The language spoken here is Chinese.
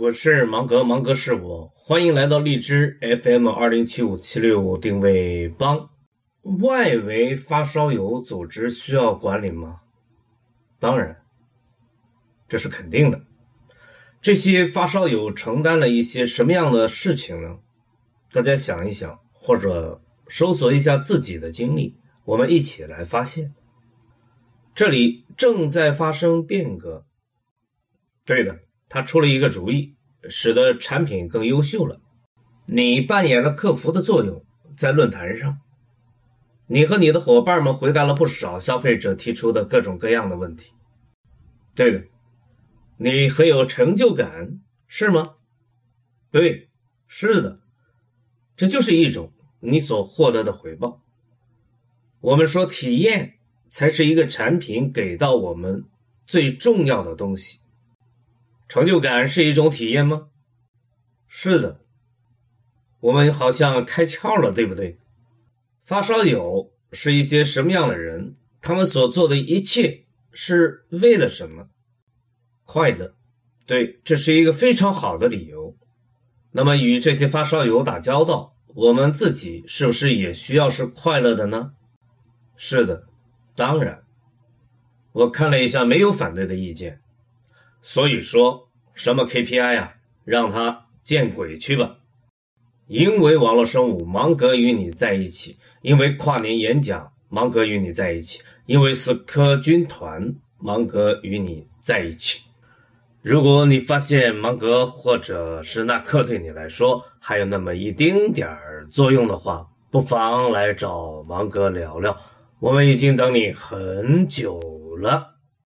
我是芒格，芒格是我，欢迎来到荔枝 FM 二零七五七六定位帮。外围发烧友组织需要管理吗？当然，这是肯定的。这些发烧友承担了一些什么样的事情呢？大家想一想，或者搜索一下自己的经历，我们一起来发现。这里正在发生变革。对的，他出了一个主意，使得产品更优秀了。你扮演了客服的作用，在论坛上，你和你的伙伴们回答了不少消费者提出的各种各样的问题。这个，你很有成就感，是吗？对，是的，这就是一种你所获得的回报。我们说，体验才是一个产品给到我们最重要的东西。成就感是一种体验吗？是的，我们好像开窍了，对不对？发烧友是一些什么样的人？他们所做的一切是为了什么？快乐，对，这是一个非常好的理由。那么，与这些发烧友打交道，我们自己是不是也需要是快乐的呢？是的，当然。我看了一下，没有反对的意见。所以说什么 KPI 呀，让他见鬼去吧！因为网络生物，芒格与你在一起；因为跨年演讲，芒格与你在一起；因为死磕军团，芒格与你在一起。如果你发现芒格或者是那克对你来说还有那么一丁点儿作用的话，不妨来找芒格聊聊。我们已经等你很久了。